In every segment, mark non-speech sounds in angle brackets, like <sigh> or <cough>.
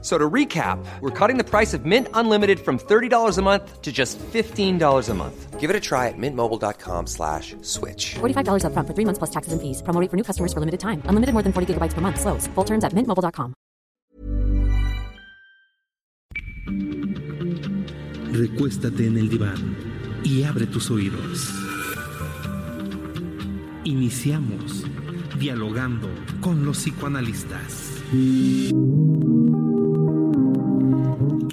So to recap, we're cutting the price of Mint Unlimited from $30 a month to just $15 a month. Give it a try at mintmobile.com slash switch. $45 up front for three months plus taxes and fees. Promo rate for new customers for limited time. Unlimited more than 40 gigabytes per month. Slows. Full terms at mintmobile.com. Recuéstate en el diván y abre tus oídos. Iniciamos dialogando con los psicoanalistas.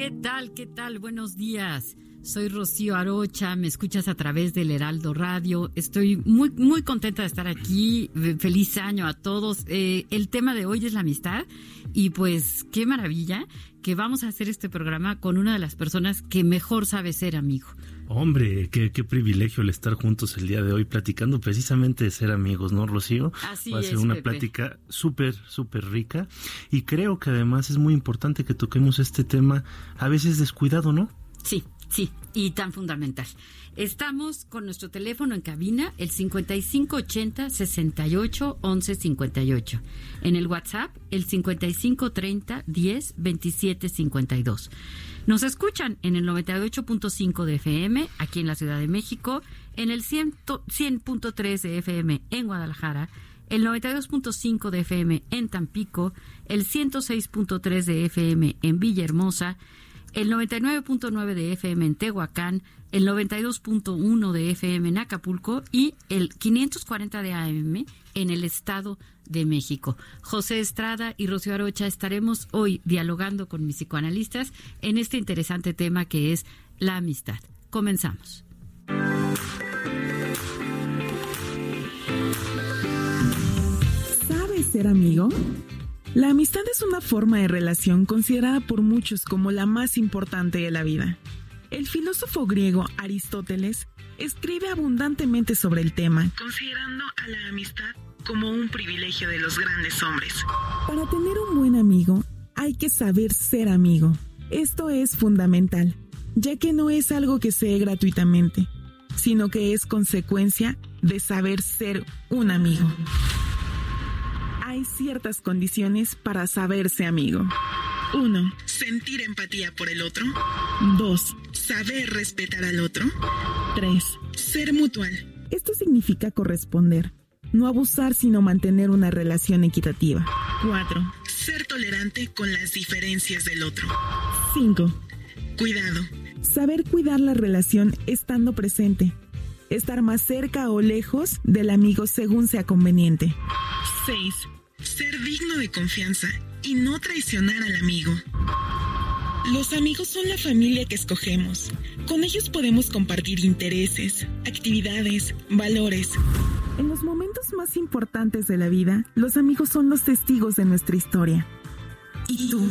¿Qué tal? ¿Qué tal? Buenos días. Soy Rocío Arocha, me escuchas a través del Heraldo Radio. Estoy muy, muy contenta de estar aquí. Feliz año a todos. Eh, el tema de hoy es la amistad y pues qué maravilla que vamos a hacer este programa con una de las personas que mejor sabe ser amigo. Hombre, qué, qué privilegio el estar juntos el día de hoy platicando precisamente de ser amigos, ¿no, Rocío? Así Va a ser es, una Pepe. plática súper, súper rica y creo que además es muy importante que toquemos este tema a veces descuidado, ¿no? Sí, sí, y tan fundamental. Estamos con nuestro teléfono en cabina, el 5580 68 11 58. En el WhatsApp, el 5530 10 27 52. Nos escuchan en el 98.5 de FM, aquí en la Ciudad de México, en el 100 100.3 de FM en Guadalajara, el 92.5 de FM en Tampico, el 106.3 de FM en Villahermosa, el 99.9 de FM en Tehuacán, el 92.1 de FM en Acapulco y el 540 de AM en el Estado de México. José Estrada y Rocío Arocha estaremos hoy dialogando con mis psicoanalistas en este interesante tema que es la amistad. Comenzamos. ¿Sabes ser amigo? La amistad es una forma de relación considerada por muchos como la más importante de la vida. El filósofo griego Aristóteles escribe abundantemente sobre el tema, considerando a la amistad como un privilegio de los grandes hombres. Para tener un buen amigo, hay que saber ser amigo. Esto es fundamental, ya que no es algo que se dé gratuitamente, sino que es consecuencia de saber ser un amigo hay ciertas condiciones para saberse amigo. 1. Sentir empatía por el otro. 2. Saber respetar al otro. 3. Ser mutual. Esto significa corresponder. No abusar sino mantener una relación equitativa. 4. Ser tolerante con las diferencias del otro. 5. Cuidado. Saber cuidar la relación estando presente. Estar más cerca o lejos del amigo según sea conveniente. 6. Ser digno de confianza y no traicionar al amigo. Los amigos son la familia que escogemos. Con ellos podemos compartir intereses, actividades, valores. En los momentos más importantes de la vida, los amigos son los testigos de nuestra historia. ¿Y tú?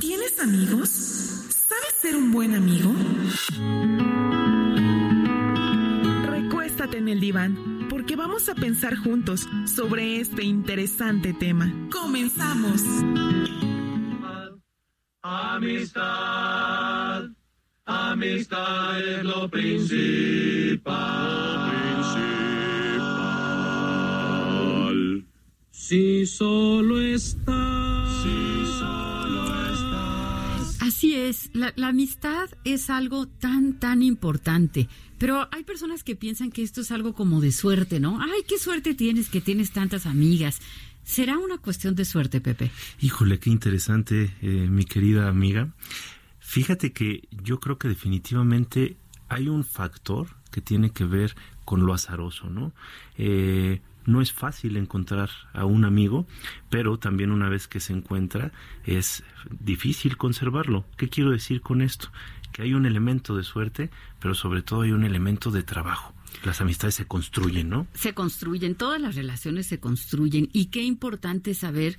¿Tienes amigos? ¿Sabes ser un buen amigo? Recuéstate en el diván, porque vamos a pensar juntos sobre este interesante tema. ¡Comenzamos! Amistad, amistad es lo principal. Si solo estás, Así es, la, la amistad es algo tan, tan importante. Pero hay personas que piensan que esto es algo como de suerte, ¿no? Ay, qué suerte tienes que tienes tantas amigas. ¿Será una cuestión de suerte, Pepe? Híjole, qué interesante, eh, mi querida amiga. Fíjate que yo creo que definitivamente hay un factor que tiene que ver con lo azaroso, ¿no? Eh, no es fácil encontrar a un amigo, pero también una vez que se encuentra es difícil conservarlo. ¿Qué quiero decir con esto? Que hay un elemento de suerte, pero sobre todo hay un elemento de trabajo. Las amistades se construyen, ¿no? Se construyen, todas las relaciones se construyen y qué importante saber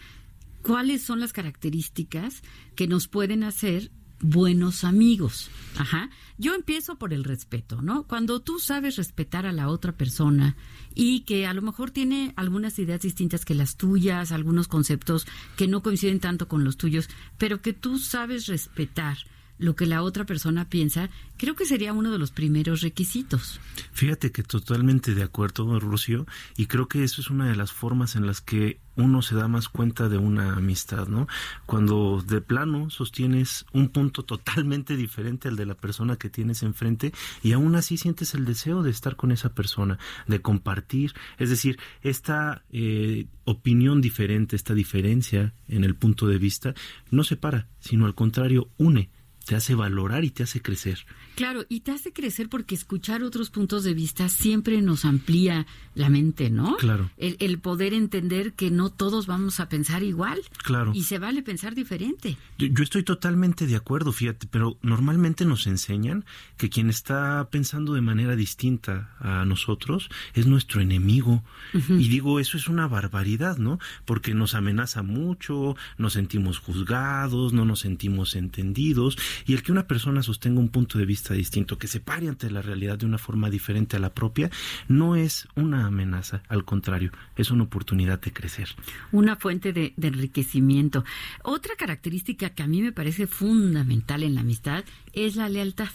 cuáles son las características que nos pueden hacer buenos amigos. Ajá. Yo empiezo por el respeto, ¿no? Cuando tú sabes respetar a la otra persona y que a lo mejor tiene algunas ideas distintas que las tuyas, algunos conceptos que no coinciden tanto con los tuyos, pero que tú sabes respetar lo que la otra persona piensa, creo que sería uno de los primeros requisitos. Fíjate que totalmente de acuerdo, Rocío, y creo que eso es una de las formas en las que uno se da más cuenta de una amistad, ¿no? Cuando de plano sostienes un punto totalmente diferente al de la persona que tienes enfrente y aún así sientes el deseo de estar con esa persona, de compartir, es decir, esta eh, opinión diferente, esta diferencia en el punto de vista, no separa, sino al contrario, une te hace valorar y te hace crecer. Claro, y te hace crecer porque escuchar otros puntos de vista siempre nos amplía la mente, ¿no? Claro. El, el poder entender que no todos vamos a pensar igual. Claro. Y se vale pensar diferente. Yo, yo estoy totalmente de acuerdo, fíjate, pero normalmente nos enseñan que quien está pensando de manera distinta a nosotros es nuestro enemigo. Y digo, eso es una barbaridad, ¿no? Porque nos amenaza mucho, nos sentimos juzgados, no nos sentimos entendidos y el que una persona sostenga un punto de vista distinto, que se pare ante la realidad de una forma diferente a la propia, no es una amenaza, al contrario, es una oportunidad de crecer. Una fuente de, de enriquecimiento. Otra característica que a mí me parece fundamental en la amistad es la lealtad,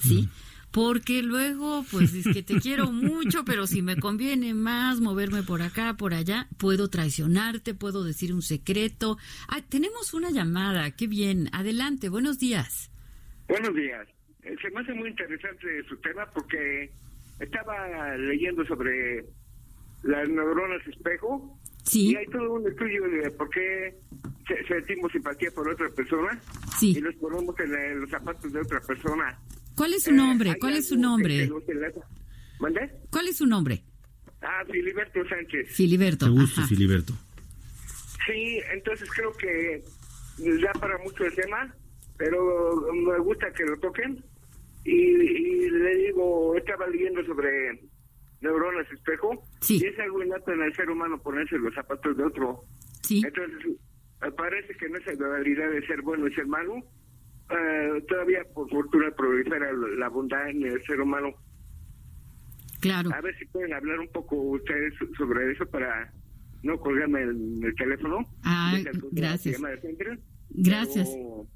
¿sí? Porque luego, pues es que te <laughs> quiero mucho, pero si me conviene más moverme por acá, por allá, puedo traicionarte, puedo decir un secreto. Ah, tenemos una llamada, qué bien. Adelante, buenos días. Buenos días. Eh, Se me hace muy interesante su tema porque estaba leyendo sobre las neuronas espejo Sí. y hay todo un estudio de por qué se- sentimos simpatía por otra persona Sí. y nos ponemos en los zapatos de otra persona. ¿Cuál es su Eh, nombre? ¿Cuál es su nombre? ¿Mande? ¿Cuál es su nombre? Ah, Filiberto Sánchez. Filiberto. Te gusto, Ajá. Filiberto. Sí, entonces creo que da para mucho el tema, pero me gusta que lo toquen. Y, y le digo, estaba leyendo sobre neuronas espejo, Sí. y es algo innato en el ser humano ponerse los zapatos de otro. Sí. Entonces, me parece que en esa dualidad de ser bueno y ser malo, eh, todavía por fortuna prolifera la bondad en el ser humano. Claro. A ver si pueden hablar un poco ustedes sobre eso para no colgarme el, el teléfono. Ah, gracias. Gracias. Pero,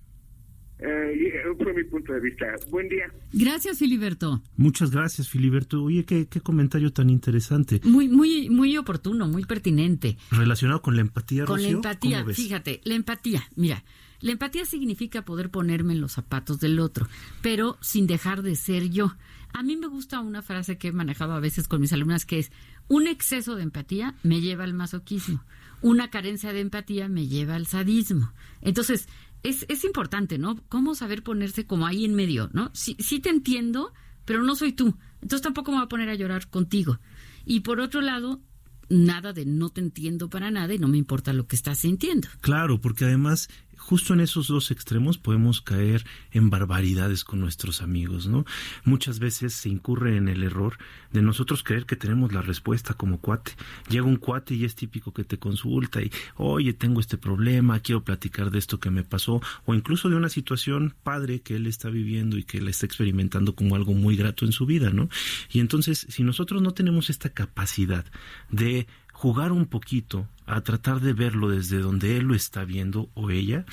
eh, y- fue mi punto de vista. Buen día. Gracias, Filiberto. Muchas gracias, Filiberto. Oye, qué, qué comentario tan interesante. Muy, muy, muy oportuno, muy pertinente. Relacionado con la empatía, Con la empatía, fíjate, la empatía, mira, la empatía significa poder ponerme en los zapatos del otro, pero sin dejar de ser yo. A mí me gusta una frase que he manejado a veces con mis alumnas que es, un exceso de empatía me lleva al masoquismo, una carencia de empatía me lleva al sadismo. Entonces, es, es importante, ¿no? Cómo saber ponerse como ahí en medio, ¿no? Sí, sí te entiendo, pero no soy tú. Entonces tampoco me voy a poner a llorar contigo. Y por otro lado, nada de no te entiendo para nada y no me importa lo que estás sintiendo. Claro, porque además justo en esos dos extremos podemos caer en barbaridades con nuestros amigos, ¿no? Muchas veces se incurre en el error de nosotros creer que tenemos la respuesta como cuate. Llega un cuate y es típico que te consulta y, oye, tengo este problema, quiero platicar de esto que me pasó, o incluso de una situación padre que él está viviendo y que él está experimentando como algo muy grato en su vida, ¿no? Y entonces, si nosotros no tenemos esta capacidad de jugar un poquito a tratar de verlo desde donde él lo está viendo o ella,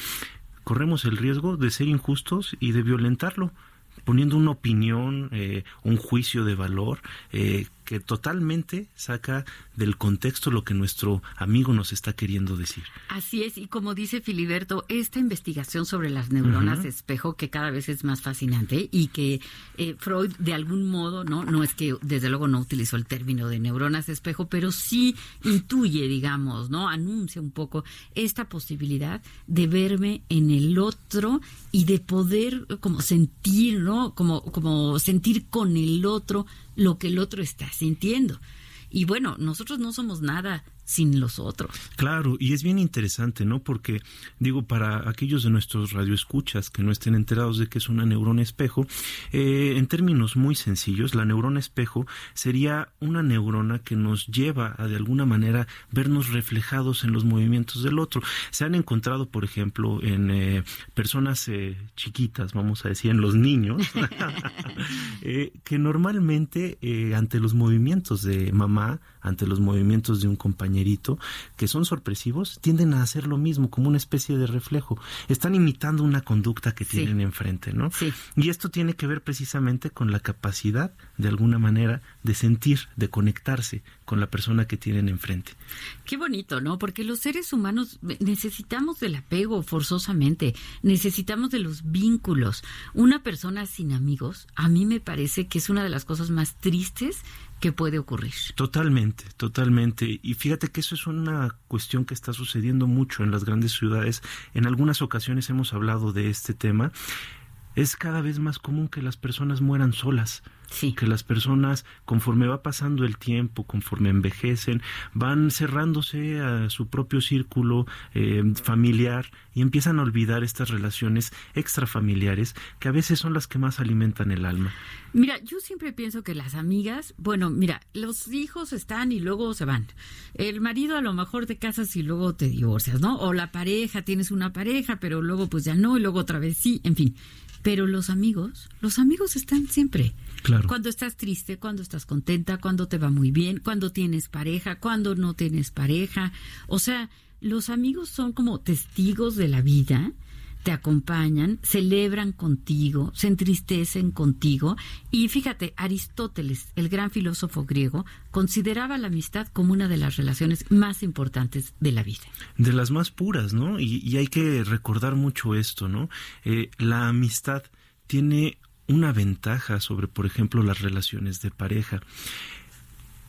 corremos el riesgo de ser injustos y de violentarlo, poniendo una opinión, eh, un juicio de valor eh, que totalmente saca del contexto lo que nuestro amigo nos está queriendo decir. Así es, y como dice Filiberto, esta investigación sobre las neuronas espejo, que cada vez es más fascinante y que eh, Freud de algún modo, no, no es que desde luego no utilizó el término de neuronas espejo, pero sí intuye, digamos, no, anuncia un poco esta posibilidad de verme en el otro y de poder como sentir, no, como como sentir con el otro lo que el otro está sintiendo. Y bueno, nosotros no somos nada sin los otros. Claro, y es bien interesante, ¿no? Porque, digo, para aquellos de nuestros radioescuchas que no estén enterados de que es una neurona espejo, eh, en términos muy sencillos, la neurona espejo sería una neurona que nos lleva a de alguna manera vernos reflejados en los movimientos del otro. Se han encontrado, por ejemplo, en eh, personas eh, chiquitas, vamos a decir, en los niños, <laughs> que normalmente ante los movimientos de mamá, ante los movimientos de un compañerito, que son sorpresivos, tienden a hacer lo mismo, como una especie de reflejo. Están imitando una conducta que tienen enfrente, ¿no? Sí. Y esto tiene que ver precisamente con la capacidad, de alguna manera, de sentir, de conectarse con la persona que tienen enfrente. Qué bonito, ¿no? Porque los seres humanos necesitamos del apego forzosamente, necesitamos de los vínculos. Una persona sin amigos, a mí me parece que es una de las cosas más tristes que puede ocurrir. Totalmente, totalmente. Y fíjate que eso es una cuestión que está sucediendo mucho en las grandes ciudades. En algunas ocasiones hemos hablado de este tema. Es cada vez más común que las personas mueran solas. Sí. Que las personas, conforme va pasando el tiempo, conforme envejecen, van cerrándose a su propio círculo eh, familiar y empiezan a olvidar estas relaciones extrafamiliares que a veces son las que más alimentan el alma. Mira, yo siempre pienso que las amigas, bueno, mira, los hijos están y luego se van. El marido a lo mejor te casas y luego te divorcias, ¿no? O la pareja, tienes una pareja, pero luego pues ya no y luego otra vez sí, en fin. Pero los amigos, los amigos están siempre. Claro. Cuando estás triste, cuando estás contenta, cuando te va muy bien, cuando tienes pareja, cuando no tienes pareja. O sea, los amigos son como testigos de la vida, te acompañan, celebran contigo, se entristecen contigo. Y fíjate, Aristóteles, el gran filósofo griego, consideraba la amistad como una de las relaciones más importantes de la vida. De las más puras, ¿no? Y, y hay que recordar mucho esto, ¿no? Eh, la amistad tiene una ventaja sobre, por ejemplo, las relaciones de pareja.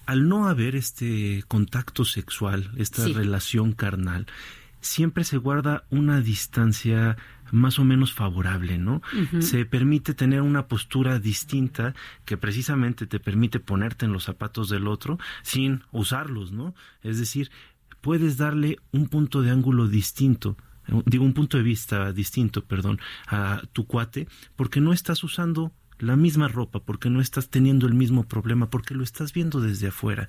Al no haber este contacto sexual, esta Sí. relación carnal, siempre se guarda una distancia más o menos favorable, ¿no? Se permite tener una postura distinta que precisamente te permite ponerte en los zapatos del otro sin usarlos, ¿no? Es decir, puedes darle un punto de ángulo distinto digo un punto de vista distinto, perdón, a tu cuate, porque no estás usando la misma ropa, porque no estás teniendo el mismo problema, porque lo estás viendo desde afuera.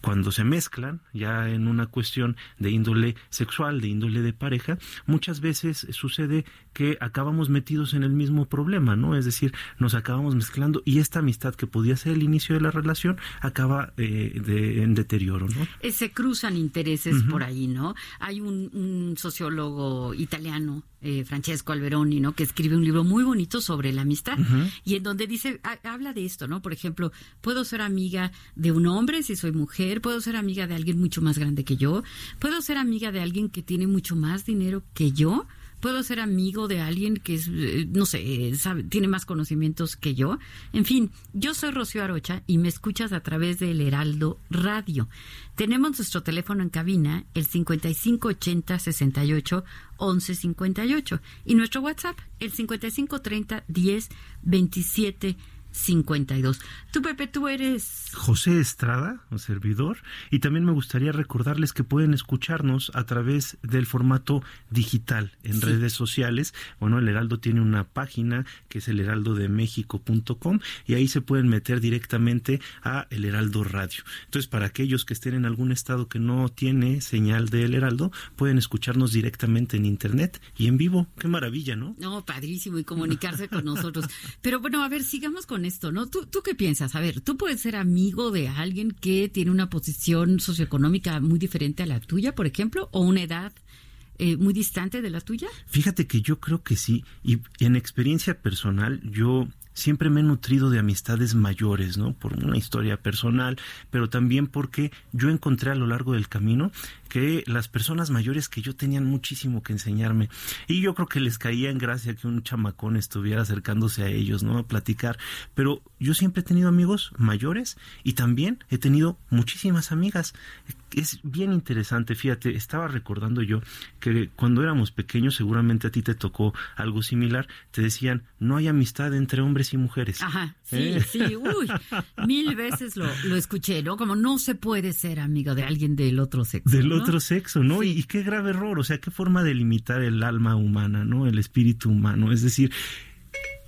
Cuando se mezclan, ya en una cuestión de índole sexual, de índole de pareja, muchas veces sucede que acabamos metidos en el mismo problema, ¿no? Es decir, nos acabamos mezclando y esta amistad que podía ser el inicio de la relación acaba eh, de- en deterioro, ¿no? Eh, Se cruzan intereses por ahí, ¿no? Hay un, un sociólogo italiano, eh, Francesco Alberoni, ¿no? Que escribe un libro muy bonito sobre la amistad y en donde dice, ha- habla de esto, ¿no? Por ejemplo, puedo ser amiga de un hombre si soy mujer, puedo ser amiga de alguien mucho más grande que yo, puedo ser amiga de alguien que tiene mucho más dinero que yo. Puedo ser amigo de alguien que es, eh, no sé, sabe- tiene más conocimientos que yo. En fin, yo soy Rocío Arocha y me escuchas a través del Heraldo Radio. Tenemos nuestro teléfono en cabina, el 5580 68 1158 y nuestro WhatsApp, el 5530 10 27 52. Tú, Pepe, tú eres... José Estrada, un servidor, y también me gustaría recordarles que pueden escucharnos a través del formato digital en Sí. redes sociales. Bueno, el Heraldo tiene una página que es el heraldodemexico.com y ahí se pueden meter directamente a el Heraldo Radio. Entonces, para aquellos que estén en algún estado que no tiene señal del Heraldo, pueden escucharnos directamente en internet y en vivo. Qué maravilla, ¿no? No, padrísimo y comunicarse con nosotros. <laughs> Pero bueno, a ver, sigamos con esto, ¿no? ¿Tú, ¿Tú qué piensas? A ver, ¿tú puedes ser amigo de alguien que tiene una posición socioeconómica muy diferente a la tuya, por ejemplo, o una edad eh, muy distante de la tuya? Fíjate que yo creo que sí, y en experiencia personal yo siempre me he nutrido de amistades mayores, ¿no? Por una historia personal, pero también porque yo encontré a lo largo del camino que las personas mayores que yo tenían muchísimo que enseñarme y yo creo que les caía en gracia que un chamacón estuviera acercándose a ellos, ¿no? A platicar, pero yo siempre he tenido amigos mayores y también he tenido muchísimas amigas es bien interesante, fíjate, estaba recordando yo que cuando éramos pequeños, seguramente a ti te tocó algo similar, te decían, no hay amistad entre hombres y mujeres. Ajá, sí, ¿Eh? sí, uy, mil veces lo, lo escuché, ¿no? Como no se puede ser amigo de alguien del otro sexo. Del ¿no? otro sexo, ¿no? Y, y qué grave error, o sea, qué forma de limitar el alma humana, ¿no? El espíritu humano. Es decir,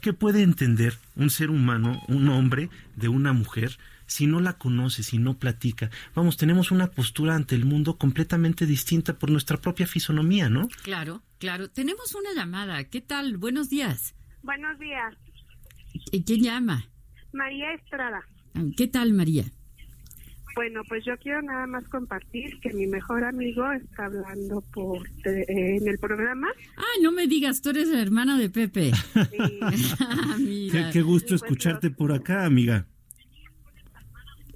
¿qué puede entender un ser humano, un hombre, de una mujer? Si no la conoce, si no platica. Vamos, tenemos una postura ante el mundo completamente distinta por nuestra propia fisonomía, ¿no? Claro, claro. Tenemos una llamada. ¿Qué tal? Buenos días. Buenos días, ¿Y ¿Quién llama? María Estrada. ¿Qué tal, María? Bueno, pues yo quiero nada más compartir que mi mejor amigo está hablando por eh, en el programa. Ah, no me digas, tú eres la hermana de Pepe. <laughs> Ah, Qué, mira. qué gusto escucharte por acá, amiga.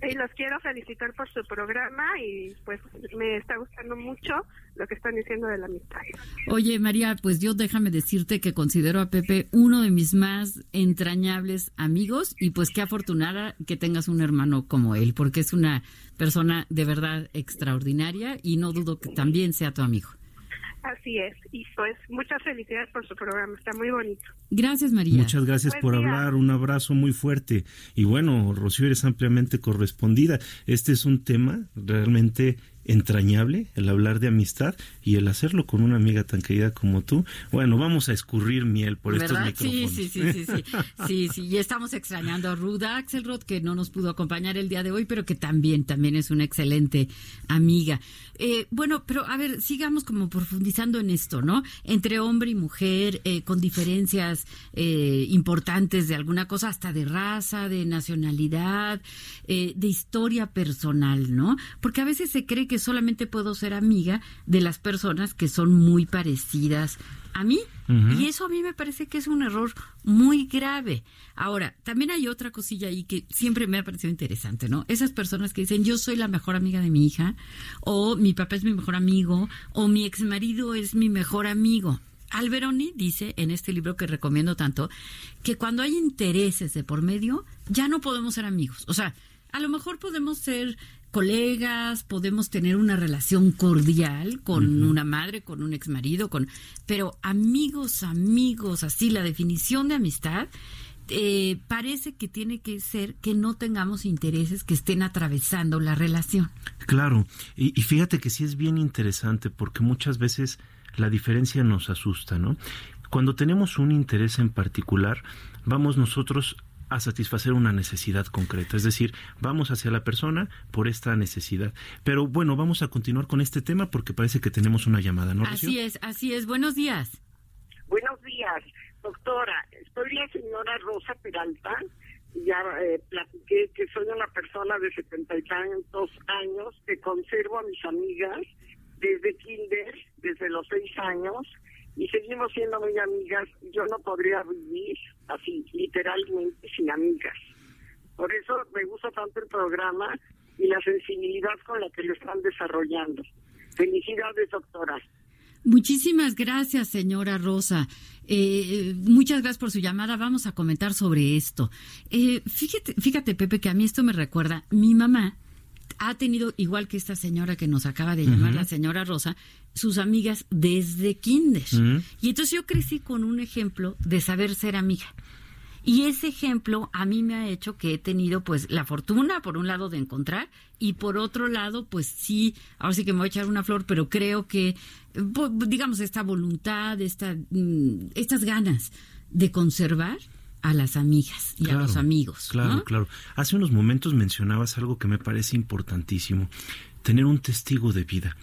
Y los quiero felicitar por su programa y pues me está gustando mucho lo que están diciendo de la amistad. Oye, María, pues yo déjame decirte que considero a Pepe uno de mis más entrañables amigos y pues qué afortunada que tengas un hermano como él, porque es una persona de verdad extraordinaria y no dudo que también sea tu amigo. Así es. Y pues muchas felicidades por su programa, está muy bonito. Gracias, María. Muchas gracias Buen por día. hablar, un abrazo muy fuerte. Y bueno, Rocío, eres ampliamente correspondida. Este es un tema realmente entrañable, el hablar de amistad y el hacerlo con una amiga tan querida como tú. Bueno, vamos a escurrir miel por estos micrófonos. sí, sí, sí, sí, sí, sí. Y estamos extrañando a Ruda Axelrod, que no nos pudo acompañar el día de hoy, pero que también, también es una excelente amiga. Eh, bueno, pero a ver, sigamos como profundizando en esto, ¿no? Entre hombre y mujer, eh, con diferencias eh, importantes de alguna cosa, hasta de raza, de nacionalidad, eh, de historia personal, ¿no? Porque a veces se cree que solamente puedo ser amiga de las personas que son muy parecidas a mí. Y eso a mí me parece que es un error muy grave. Ahora, también hay otra cosilla ahí que siempre me ha parecido interesante, ¿no? Esas personas que dicen, yo soy la mejor amiga de mi hija, o mi papá es mi mejor amigo, o mi exmarido es mi mejor amigo. Alberoni dice en este libro que recomiendo tanto que cuando hay intereses de por medio ya no podemos ser amigos. O sea, a lo mejor podemos ser colegas, podemos tener una relación cordial con una madre, con un exmarido, con pero amigos, amigos, así la definición de amistad eh, parece que tiene que ser que no tengamos intereses que estén atravesando la relación. Claro, y, y fíjate que sí es bien interesante porque muchas veces la diferencia nos asusta, ¿no? Cuando tenemos un interés en particular, vamos nosotros a satisfacer una necesidad concreta, es decir, vamos hacia la persona por esta necesidad. Pero bueno, vamos a continuar con este tema porque parece que tenemos una llamada, ¿no? Rocío? Así es, así es. Buenos días. Buenos días, doctora. Soy la señora Rosa Peralta. Ya eh, platiqué que soy una persona de setenta y tantos años que conservo a mis amigas desde kinder, desde los seis años, y seguimos siendo muy amigas. Yo no podría vivir así, literalmente, sin amigas. Por eso me gusta tanto el programa y la sensibilidad con la que lo están desarrollando. Felicidades, doctora. Muchísimas gracias, señora Rosa. Eh, muchas gracias por su llamada. Vamos a comentar sobre esto. Eh, fíjate, fíjate, Pepe, que a mí esto me recuerda. Mi mamá ha tenido, igual que esta señora que nos acaba de llamar, la señora Rosa, sus amigas desde kinder. Y entonces yo crecí con un ejemplo de saber ser amiga. Y ese ejemplo a mí me ha hecho que he tenido pues la fortuna por un lado de encontrar y por otro lado pues sí, ahora sí que me voy a echar una flor, pero creo que po- digamos esta voluntad, esta, mm, estas ganas de conservar a las amigas y a los amigos. Claro, ¿no? claro. Hace unos momentos mencionabas algo que me parece importantísimo, tener un testigo de vida.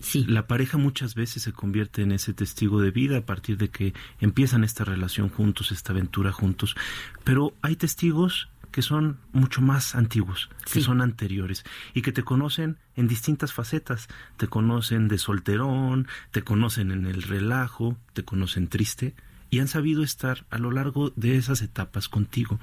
Sí. La pareja muchas veces se convierte en ese testigo de vida a partir de que empiezan esta relación juntos, esta aventura juntos, pero hay testigos que son mucho más antiguos, que Sí. son anteriores y que te conocen en distintas facetas. Te conocen de solterón, te conocen en el relajo, te conocen triste y han sabido estar a lo largo de esas etapas contigo.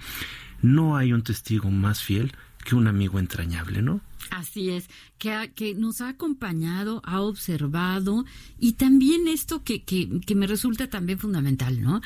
No hay un testigo más fiel que un amigo entrañable, ¿no? Así es, que, ha- que nos ha acompañado, ha observado y también esto que, que, que me resulta también fundamental, ¿no?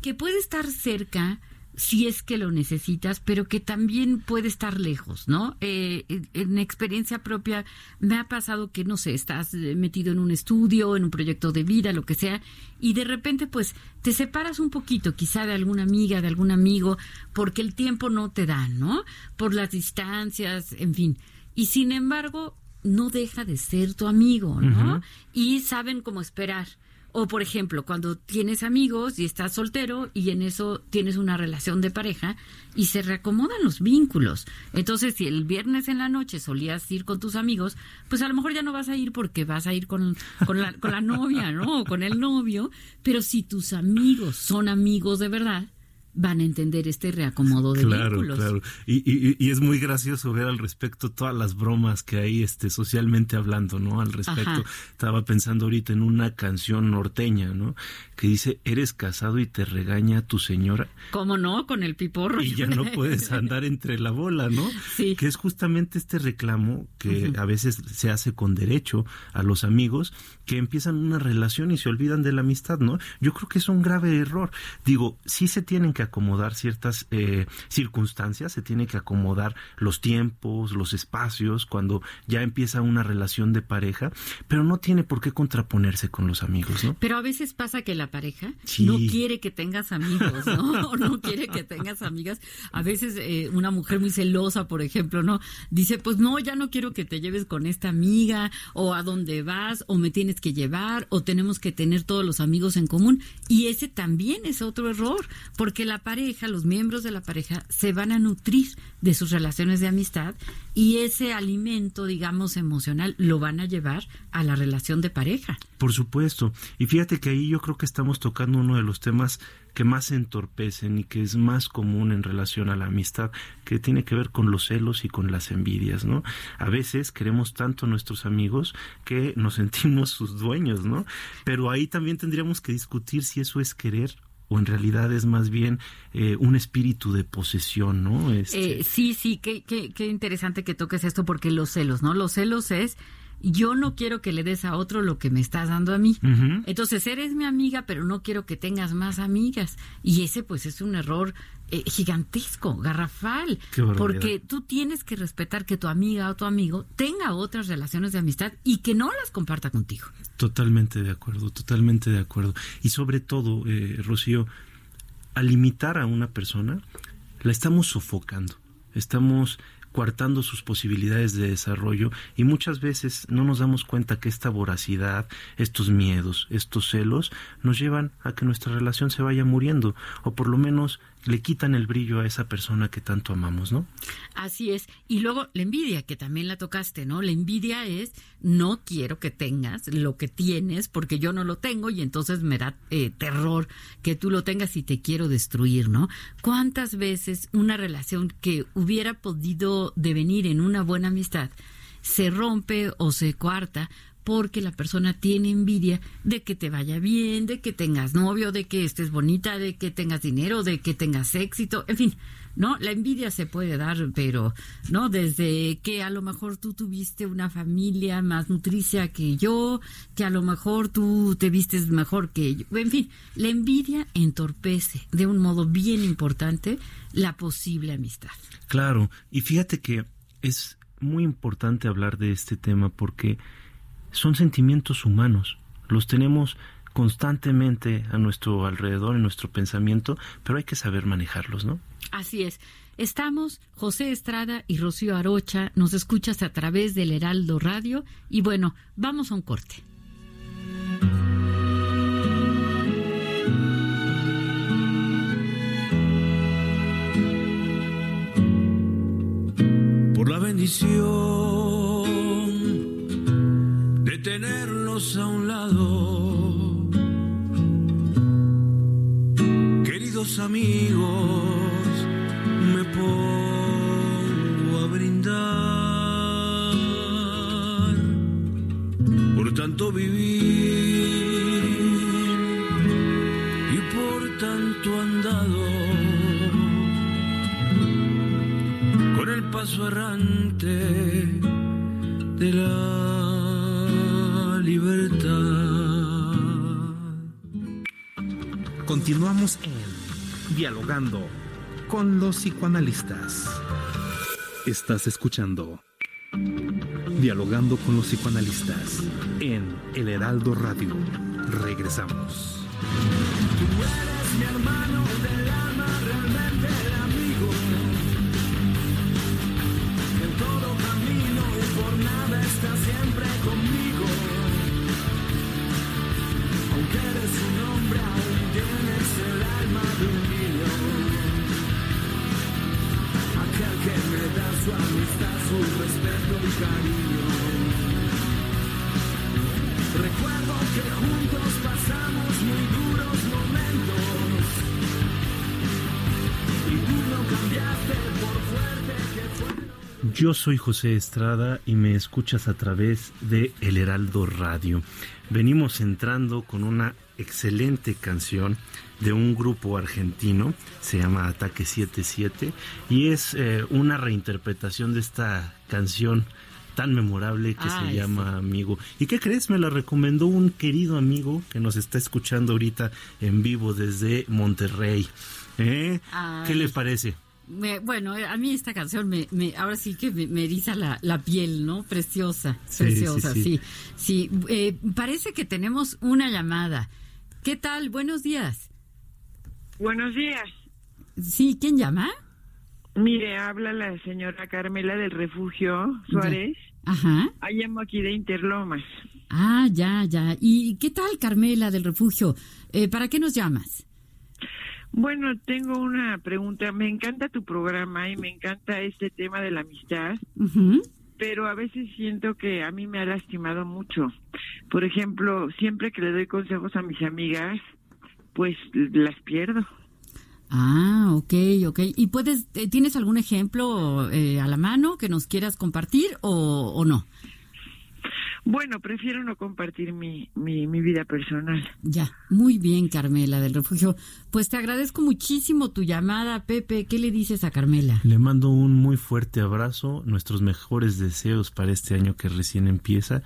Que puede estar cerca si es que lo necesitas, pero que también puede estar lejos, ¿no? Eh, en experiencia propia me ha pasado que, no sé, estás eh, metido en un estudio, en un proyecto de vida, lo que sea, y de repente pues te separas un poquito quizá de alguna amiga, de algún amigo, porque el tiempo no te da, ¿no? Por las distancias, en fin. Y sin embargo, no deja de ser tu amigo, ¿no? Y saben cómo esperar. O, por ejemplo, cuando tienes amigos y estás soltero y en eso tienes una relación de pareja y se reacomodan los vínculos. Entonces, si el viernes en la noche solías ir con tus amigos, pues a lo mejor ya no vas a ir porque vas a ir con, con, la, con la novia, ¿no? O con el novio. Pero si tus amigos son amigos de verdad, van a entender este reacomodo de claro, vínculos. Claro, y, y, y, es muy gracioso ver al respecto todas las bromas que hay este, socialmente hablando, ¿no? Al respecto. Ajá. Estaba pensando ahorita en una canción norteña, ¿no? Que dice, eres casado y te regaña tu señora. ¿Cómo no? Con el piporro. Y ya no <laughs> puedes andar entre la bola, ¿no? Sí. Que es justamente este reclamo que a veces se hace con derecho a los amigos que empiezan una relación y se olvidan de la amistad, ¿no? Yo creo que es un grave error. Digo, sí se tienen que acomodar ciertas eh, circunstancias, se tiene que acomodar los tiempos, los espacios, cuando ya empieza una relación de pareja, pero no tiene por qué contraponerse con los amigos, ¿no? Pero a veces pasa que la pareja Sí. no quiere que tengas amigos, ¿no? O <laughs> no quiere que tengas amigas. A veces eh, una mujer muy celosa, por ejemplo, ¿no? Dice, pues no, ya no quiero que te lleves con esta amiga, o a dónde vas, o me tienes que llevar, o tenemos que tener todos los amigos en común. Y ese también es otro error, porque la pareja, los miembros de la pareja, se van a nutrir de sus relaciones de amistad y ese alimento, digamos, emocional, lo van a llevar a la relación de pareja. Por supuesto. Y fíjate que ahí yo creo que estamos tocando uno de los temas que más entorpecen y que es más común en relación a la amistad, que tiene que ver con los celos y con las envidias, ¿no? A veces queremos tanto a nuestros amigos que nos <laughs> sentimos sus dueños, ¿no? Pero ahí también tendríamos que discutir si eso es querer o en realidad es más bien eh, un espíritu de posesión, ¿no? Este, Eh, sí, sí, qué, qué, qué interesante que toques esto porque los celos, ¿no? Los celos es yo no quiero que le des a otro lo que me estás dando a mí. Entonces eres mi amiga, pero no quiero que tengas más amigas. Y ese pues es un error eh, gigantesco, garrafal. Porque tú tienes que respetar que tu amiga o tu amigo tenga otras relaciones de amistad y que no las comparta contigo. Totalmente de acuerdo, totalmente de acuerdo. Y sobre todo, eh, Rocío, al limitar a una persona, la estamos sofocando, estamos coartando sus posibilidades de desarrollo y muchas veces no nos damos cuenta que esta voracidad, estos miedos, estos celos nos llevan a que nuestra relación se vaya muriendo o por lo menos le quitan el brillo a esa persona que tanto amamos, ¿no? Así es. Y luego la envidia, que también la tocaste, ¿no? La envidia es, no quiero que tengas lo que tienes porque yo no lo tengo y entonces me da eh, terror que tú lo tengas y te quiero destruir, ¿no? ¿Cuántas veces una relación que hubiera podido devenir en una buena amistad se rompe o se coarta porque la persona tiene envidia de que te vaya bien, de que tengas novio, de que estés bonita, de que tengas dinero, de que tengas éxito, en fin, ¿no? La envidia se puede dar, pero, ¿no? Desde que a lo mejor tú tuviste una familia más nutricia que yo, que a lo mejor tú te vistes mejor que yo, en fin, la envidia entorpece de un modo bien importante la posible amistad. Claro, y fíjate que es muy importante hablar de este tema porque son sentimientos humanos, los tenemos constantemente a nuestro alrededor, en nuestro pensamiento, pero hay que saber manejarlos, ¿no? Así es. Estamos José Estrada y Rocío Arocha. Nos escuchas a través del Heraldo Radio. Y bueno, vamos a un corte. por la bendición tenerlos a un lado. Queridos amigos, me pongo a brindar por tanto vivir y por tanto andado con el paso errante de la Continuamos en Dialogando con los psicoanalistas. Estás escuchando Dialogando con los psicoanalistas en El Heraldo Radio. Regresamos. Su respeto y cariño. Recuerdo que juntos pasamos muy duros momentos. Y tú no cambiaste por fuerte que fueron. Yo soy José Estrada y me escuchas a través de El Heraldo Radio. Venimos entrando con una excelente canción de un grupo argentino, se llama Ataque 77, y es eh, una reinterpretación de esta canción tan memorable que se llama Amigo. ¿Y qué crees? Me la recomendó un querido amigo que nos está escuchando ahorita en vivo desde Monterrey. ¿Eh? ¿Qué le parece? Me- bueno, eh, a mí esta canción me, me- ahora sí que me, me eriza la, la piel, ¿no? Preciosa, Sí, preciosa, sí, sí. sí. Sí, eh, parece que tenemos una llamada. ¿Qué tal? Buenos días. Buenos días. Sí, ¿quién llama? Mire, habla la señora Carmela del Refugio Suárez. Ajá. Ah, llamo aquí de Interlomas. Ah, ya, ya. ¿Y qué tal, Carmela del Refugio? Eh, ¿Para qué nos llamas? Bueno, tengo una pregunta. Me encanta tu programa y me encanta este tema de la amistad, Ujú. pero a veces siento que a mí me ha lastimado mucho. Por ejemplo, siempre que le doy consejos a mis amigas, pues las pierdo. Ah, ok, ok. ¿Y puedes, eh, tienes algún ejemplo eh, a la mano que nos quieras compartir o, o no? Bueno, prefiero no compartir mi, mi, mi vida personal. Ya, muy bien, Carmela del Refugio. Pues te agradezco muchísimo tu llamada, Pepe. ¿Qué le dices a Carmela? Le mando un muy fuerte abrazo, nuestros mejores deseos para este año que recién empieza.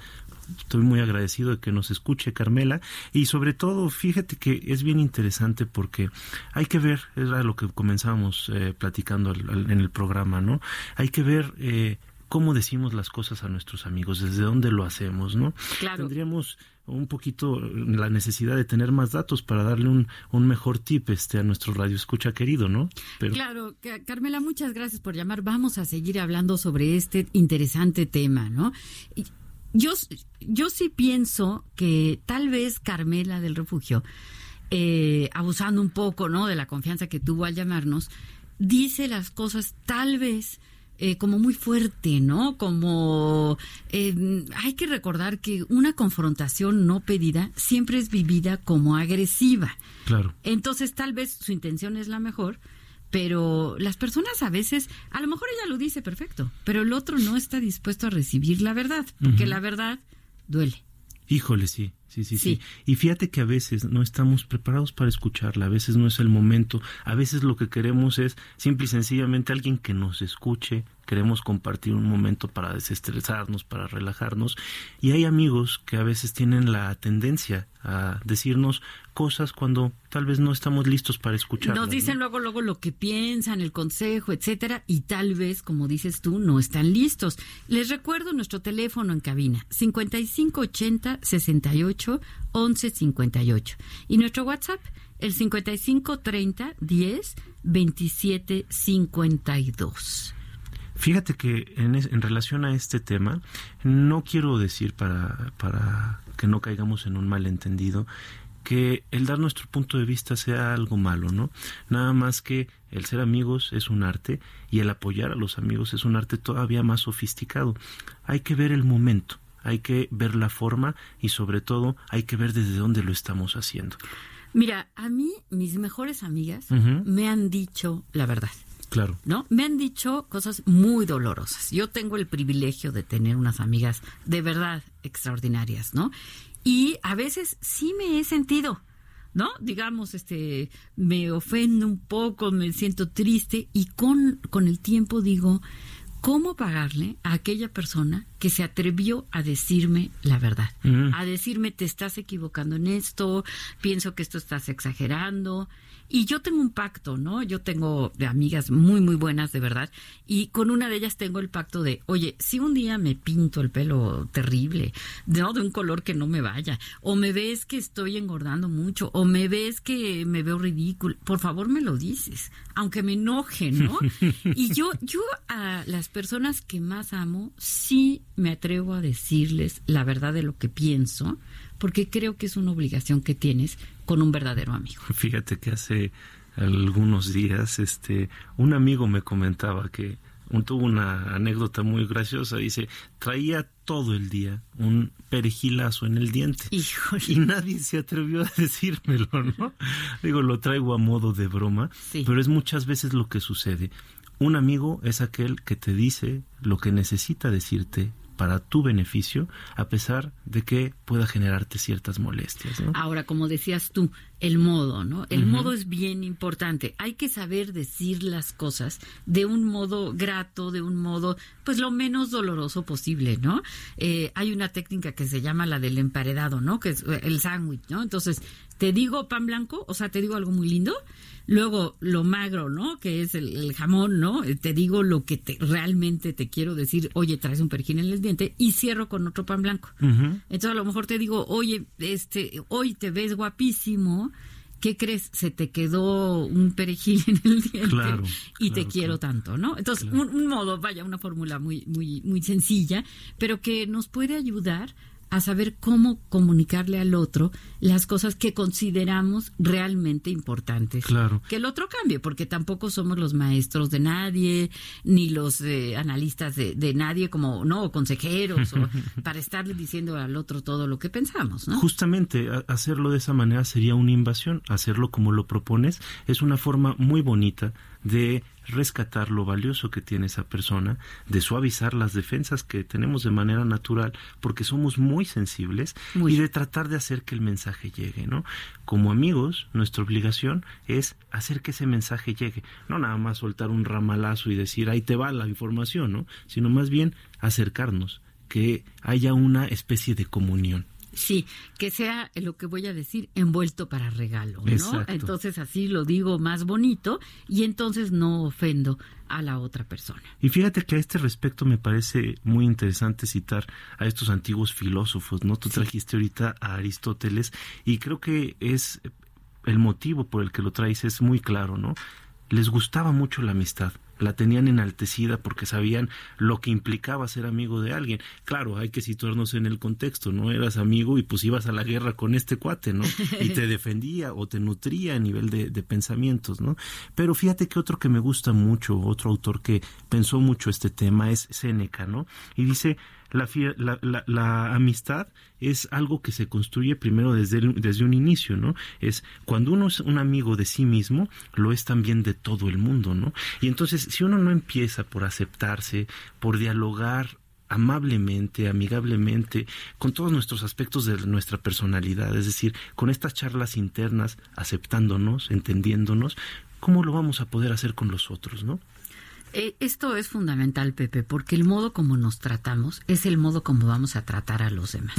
Estoy muy agradecido de que nos escuche Carmela y sobre todo fíjate que es bien interesante porque hay que ver, era lo que comenzábamos eh, platicando al- al- en el programa, ¿no? Hay que ver eh, cómo decimos las cosas a nuestros amigos, desde dónde lo hacemos, ¿no? Claro. Tendríamos un poquito la necesidad de tener más datos para darle un, un mejor tip este a nuestro radio escucha querido, ¿no? Pero Claro, Ca- Carmela, muchas gracias por llamar. Vamos a seguir hablando sobre este interesante tema, ¿no? Y Yo, yo sí pienso que tal vez Carmela del Refugio, eh, abusando un poco, ¿no? De la confianza que tuvo al llamarnos, dice las cosas tal vez eh, como muy fuerte, ¿no? Como eh, hay que recordar que una confrontación no pedida siempre es vivida como agresiva. claro. Entonces, tal vez su intención es la mejor, pero las personas a veces, a lo mejor ella lo dice perfecto, pero el otro no está dispuesto a recibir la verdad, porque la verdad duele. Híjole, sí, sí, sí, sí, Sí. Y fíjate que a veces no estamos preparados para escucharla, a veces no es el momento, a veces lo que queremos es simple y sencillamente alguien que nos escuche, queremos compartir un momento para desestresarnos, para relajarnos, y hay amigos que a veces tienen la tendencia a decirnos cosas cuando tal vez no estamos listos para escucharlas. Nos dicen ¿no? luego, luego lo que piensan, el consejo, etcétera, y tal vez, como dices tú, no están listos. Les recuerdo nuestro teléfono en cabina, 5580 68 11 58. Y nuestro WhatsApp, el 5530 10 27 52. Fíjate que en, en relación a este tema, no quiero decir para, para que no caigamos en un malentendido que el dar nuestro punto de vista sea algo malo, ¿no? Nada más que el ser amigos es un arte y el apoyar a los amigos es un arte todavía más sofisticado. Hay que ver el momento, hay que ver la forma y sobre todo hay que ver desde dónde lo estamos haciendo. Mira, a mí mis mejores amigas me han dicho la verdad. Claro. ¿no? Me han dicho cosas muy dolorosas. Yo tengo el privilegio de tener unas amigas de verdad extraordinarias, ¿no? Y a veces sí me he sentido, ¿no? Digamos, este, me ofendo un poco, me siento triste y con, con el tiempo digo, ¿cómo pagarle a aquella persona que se atrevió a decirme la verdad, Mm. a decirme te estás equivocando en esto, pienso que esto estás exagerando. Y yo tengo un pacto, ¿no? Yo tengo de amigas muy, muy buenas, de verdad. Y con una de ellas tengo el pacto de, oye, si un día me pinto el pelo terrible, ¿no? De un color que no me vaya, o me ves que estoy engordando mucho, o me ves que me veo ridículo, por favor me lo dices, aunque me enoje, ¿no? <laughs> Y yo, yo a las personas que más amo, sí me atrevo a decirles la verdad de lo que pienso, porque creo que es una obligación que tienes con un verdadero amigo. <laughs> Fíjate que hace algunos días este un amigo me comentaba que un- tuvo una anécdota muy graciosa. Dice, traía todo el día un perejilazo en el diente. Híjole. Y nadie se atrevió a decírmelo, ¿no? Digo, lo traigo a modo de broma, Sí. pero es muchas veces lo que sucede. Un amigo es aquel que te dice lo que necesita decirte para tu beneficio, a pesar de que pueda generarte ciertas molestias, ¿no? Ahora, como decías tú, el modo, ¿no? El modo es bien importante. Hay que saber decir las cosas de un modo grato, de un modo, pues lo menos doloroso posible, ¿no? Eh, hay una técnica que se llama la del emparedado, ¿no? Que es eh, el sándwich, ¿no? Entonces, te digo pan blanco, o sea, te digo algo muy lindo, luego lo magro, ¿no? Que es el, el jamón, ¿no? Eh, Te digo lo que te, realmente te quiero decir, oye, traes un perejil en el diente y cierro con otro pan blanco. Ujú. Entonces a lo mejor te digo, oye, este, hoy te ves guapísimo. ¿Qué crees? Se te quedó un perejil en el diente Claro, y te claro, quiero tanto, ¿no? Entonces, un, un modo, vaya, una fórmula muy, muy, muy sencilla, pero que nos puede ayudar a saber cómo comunicarle al otro las cosas que consideramos realmente importantes. Claro. Que el otro cambie, porque tampoco somos los maestros de nadie, ni los eh, analistas de, de nadie, como, no, o consejeros, o <laughs> para estarle diciendo al otro todo lo que pensamos, ¿no? Justamente hacerlo de esa manera sería una invasión. Hacerlo como lo propones es una forma muy bonita de rescatar lo valioso que tiene esa persona, de suavizar las defensas que tenemos de manera natural, porque somos muy sensibles, Muy. y de tratar de hacer que el mensaje llegue, ¿no? Como amigos, nuestra obligación es hacer que ese mensaje llegue, no nada más soltar un ramalazo y decir ahí te va la información, ¿no? Sino más bien acercarnos, que haya una especie de comunión. Sí, que sea lo que voy a decir envuelto para regalo, ¿no? Exacto. Entonces así lo digo más bonito y entonces no ofendo a la otra persona. Y fíjate que a este respecto me parece muy interesante citar a estos antiguos filósofos, ¿no? Tú trajiste ahorita a Aristóteles y creo que es el motivo por el que lo traes es muy claro, ¿no? Les gustaba mucho la amistad, la tenían enaltecida porque sabían lo que implicaba ser amigo de alguien. Claro, hay que situarnos en el contexto, ¿no? Eras amigo y pues ibas a la guerra con este cuate, ¿no? Y te <laughs> defendía o te nutría a nivel de, de pensamientos, ¿no? Pero fíjate que otro que me gusta mucho, otro autor que pensó mucho este tema es Séneca, ¿no? Y dice, la, la, la- amistad es algo que se construye primero desde, desde un inicio, ¿no? Es cuando uno es un amigo de sí mismo, lo es también de todo el mundo, ¿no? Y entonces, si uno no empieza por aceptarse, por dialogar amablemente, amigablemente, con todos nuestros aspectos de nuestra personalidad, es decir, con estas charlas internas, aceptándonos, entendiéndonos, ¿cómo lo vamos a poder hacer con los otros, no? Eh, esto es fundamental, Pepe, porque el modo como nos tratamos es el modo como vamos a tratar a los demás.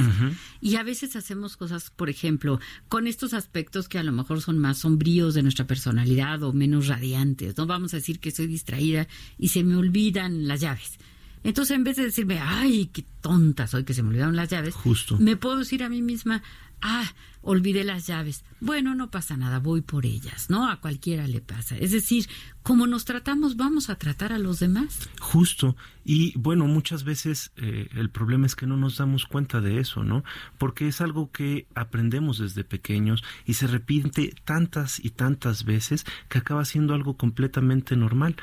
Y a veces hacemos cosas, por ejemplo, con estos aspectos que a lo mejor son más sombríos de nuestra personalidad o menos radiantes. No vamos a decir que soy distraída y se me olvidan las llaves. Entonces, en vez de decirme, ay, qué tonta soy que se me olvidaron las llaves, Justo. me puedo decir a mí misma, ah, olvidé las llaves. Bueno, no pasa nada, voy por ellas, ¿no? A cualquiera le pasa. Es decir, como nos tratamos, vamos a tratar a los demás. Justo. Y bueno, muchas veces eh, el problema es que no nos damos cuenta de eso, ¿no? Porque es algo que aprendemos desde pequeños y se repite tantas y tantas veces que acaba siendo algo completamente normal.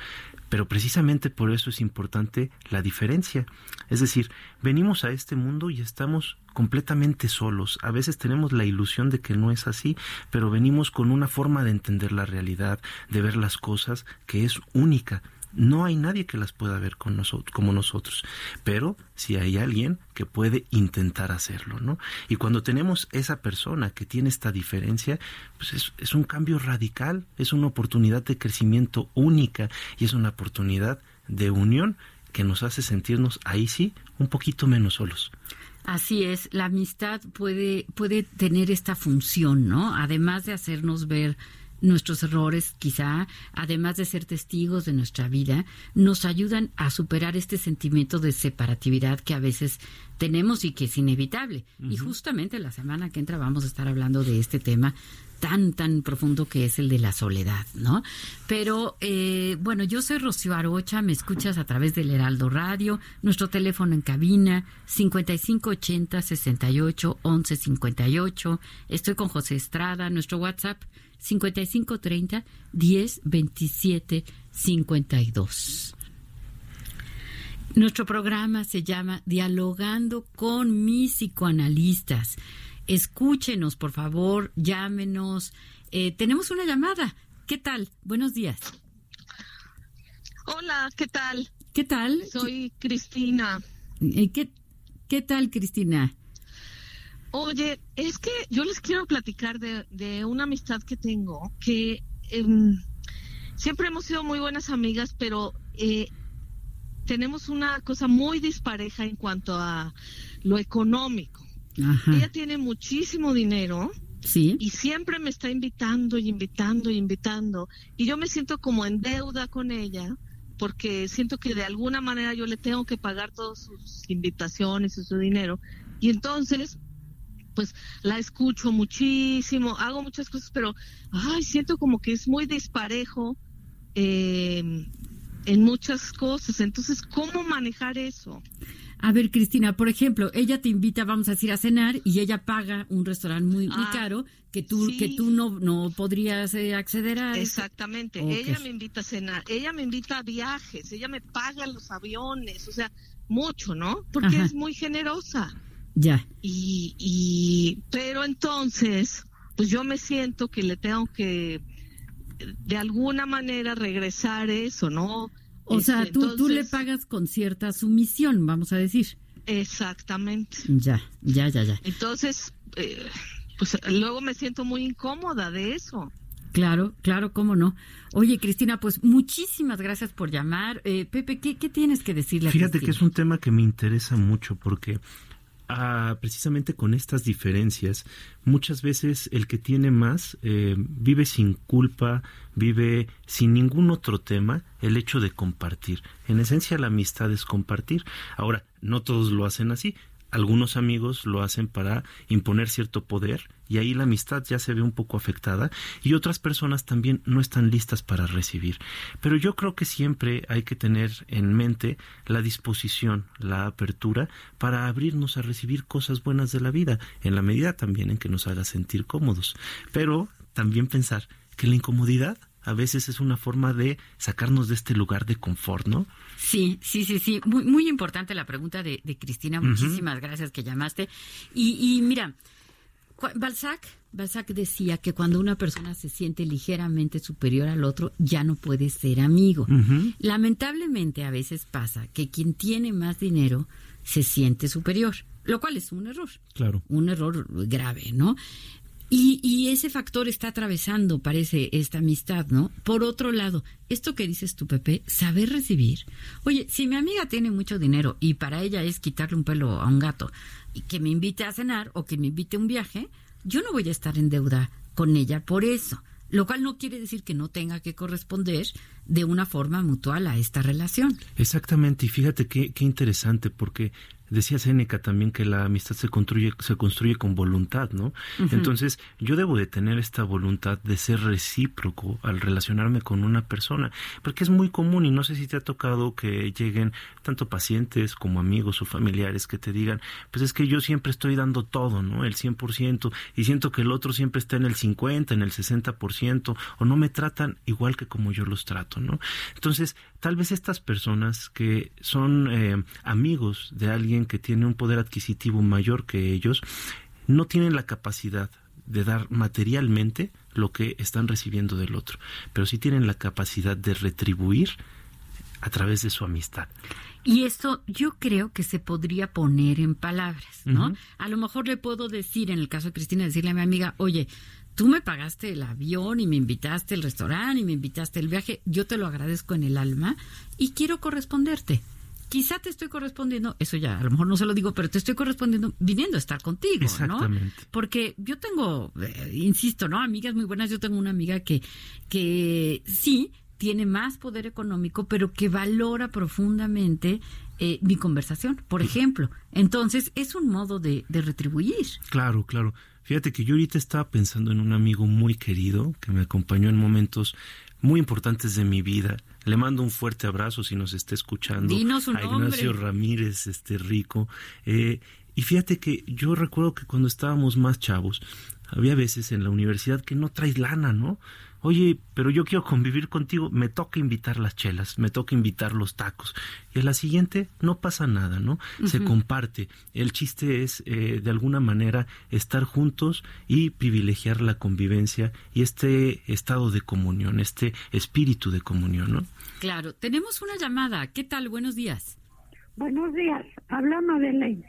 Pero precisamente por eso es importante la diferencia. Es decir, venimos a este mundo y estamos completamente solos. A veces tenemos la ilusión de que no es así, pero venimos con una forma de entender la realidad, de ver las cosas que es única. No hay nadie que las pueda ver con nosotros, como nosotros, pero si hay alguien que puede intentar hacerlo, ¿no? Y cuando tenemos esa persona que tiene esta diferencia, pues es, es un cambio radical, es una oportunidad de crecimiento única y es una oportunidad de unión que nos hace sentirnos ahí sí un poquito menos solos. Así es, la amistad puede, puede tener esta función, ¿no? Además de hacernos ver nuestros errores, quizá, además de ser testigos de nuestra vida, nos ayudan a superar este sentimiento de separatividad que a veces tenemos y que es inevitable. Y justamente la semana que entra vamos a estar hablando de este tema tan, tan profundo que es el de la soledad, ¿no? Pero, eh, bueno, yo soy Rocío Arocha, me escuchas a través del Heraldo Radio, nuestro teléfono en cabina, 5580 68 11 58. Estoy con José Estrada, nuestro WhatsApp, 5530 10 27 52. Nuestro programa se llama Dialogando con mis psicoanalistas. Escúchenos, por favor, llámenos. Eh, tenemos una llamada. ¿Qué tal? Buenos días. Hola, ¿qué tal? ¿Qué tal? Soy Cristina. Eh, ¿Qué, qué tal, Cristina? Oye, es que yo les quiero platicar de, de una amistad que tengo, que em, siempre hemos sido muy buenas amigas, pero eh, tenemos una cosa muy dispareja en cuanto a lo económico. Ajá. Ella tiene muchísimo dinero Sí. y siempre me está invitando y invitando y invitando. Y yo me siento como en deuda con ella porque siento que de alguna manera yo le tengo que pagar todas sus invitaciones y su dinero. Y entonces, pues la escucho muchísimo, hago muchas cosas, pero ay, siento como que es muy disparejo eh, en muchas cosas. Entonces, ¿cómo manejar eso? A ver, Cristina, por ejemplo, ella te invita, vamos a decir, a cenar y ella paga un restaurante muy, muy Ah, caro que tú, sí. que tú no, no podrías eh, acceder a. Exactamente, ella me invita a cenar, ella me invita a viajes, ella me paga los aviones, o sea, mucho, ¿no? Porque Ajá. es muy generosa. Ya. Y, y, pero entonces, pues yo me siento que le tengo que, de alguna manera, regresar eso, ¿no? O sea, Este, tú, tú le pagas con cierta sumisión, vamos a decir. Exactamente. Ya, ya, ya, ya. Entonces, eh, pues luego me siento muy incómoda de eso. Claro, claro, cómo no. Oye, Cristina, pues muchísimas gracias por llamar. Eh, Pepe, ¿qué, qué tienes que decirle a Fíjate que es un tema que me interesa mucho porque precisamente con estas diferencias, muchas veces el que tiene más eh, vive sin culpa, vive sin ningún otro tema el hecho de compartir. En esencia la amistad es compartir. Ahora, no todos lo hacen así. Algunos amigos lo hacen para imponer cierto poder y ahí la amistad ya se ve un poco afectada y otras personas también no están listas para recibir. Pero yo creo que siempre hay que tener en mente la disposición, la apertura para abrirnos a recibir cosas buenas de la vida, en la medida también en que nos haga sentir cómodos. Pero también pensar que la incomodidad a veces es una forma de sacarnos de este lugar de confort, ¿no? Sí, sí, sí, sí. Muy, muy importante la pregunta de, de Cristina. Muchísimas gracias que llamaste. Y, y mira, Balzac, Balzac decía que cuando una persona se siente ligeramente superior al otro, ya no puede ser amigo. Lamentablemente a veces pasa que quien tiene más dinero se siente superior, lo cual es un error. Claro. Un error grave, ¿no? Y, y ese factor está atravesando, parece, esta amistad, ¿no? Por otro lado, esto que dices tú, Pepe, saber recibir. Oye, si mi amiga tiene mucho dinero y para ella es quitarle un pelo a un gato y que me invite a cenar o que me invite a un viaje, yo no voy a estar en deuda con ella por eso. Lo cual no quiere decir que no tenga que corresponder de una forma mutual a esta relación. Exactamente, y fíjate qué, qué interesante, porque decía Séneca también que la amistad se construye, se construye con voluntad, ¿no? Entonces, yo debo de tener esta voluntad de ser recíproco al relacionarme con una persona, porque es muy común y no sé si te ha tocado que lleguen tanto pacientes como amigos o familiares que te digan, pues es que yo siempre estoy dando todo, ¿no? El 100%, y siento que el otro siempre está en el 50, en el 60%, o no me tratan igual que como yo los trato, ¿no? Entonces, tal vez estas personas que son eh, amigos de alguien que tiene un poder adquisitivo mayor que ellos, no tienen la capacidad de dar materialmente lo que están recibiendo del otro, pero sí tienen la capacidad de retribuir a través de su amistad. Y esto yo creo que se podría poner en palabras, ¿no? A lo mejor le puedo decir, en el caso de Cristina, decirle a mi amiga, oye, tú me pagaste el avión y me invitaste al restaurante y me invitaste el viaje, yo te lo agradezco en el alma y quiero corresponderte. quizá te estoy correspondiendo, eso ya a lo mejor no se lo digo, pero te estoy correspondiendo viniendo a estar contigo, Exactamente. ¿no? Porque yo tengo, eh, insisto, ¿no? Amigas muy buenas, yo tengo una amiga que, que sí tiene más poder económico, pero que valora profundamente eh, mi conversación, por ejemplo. Entonces, es un modo de, de retribuir. Claro, claro. Fíjate que yo ahorita estaba pensando en un amigo muy querido que me acompañó en momentos muy importantes de mi vida. Le mando un fuerte abrazo si nos está escuchando. Dinos su a Ignacio nombre. Ramírez, este rico. Eh, y fíjate que yo recuerdo que cuando estábamos más chavos, había veces en la universidad que no traes lana, ¿no? Oye, pero yo quiero convivir contigo, me toca invitar las chelas, me toca invitar los tacos. Y a la siguiente no pasa nada, ¿no? Se comparte. El chiste es, eh, de alguna manera, estar juntos y privilegiar la convivencia y este estado de comunión, este espíritu de comunión, ¿no? Claro, tenemos una llamada. ¿Qué tal? Buenos días. Buenos días, habla Madeleine.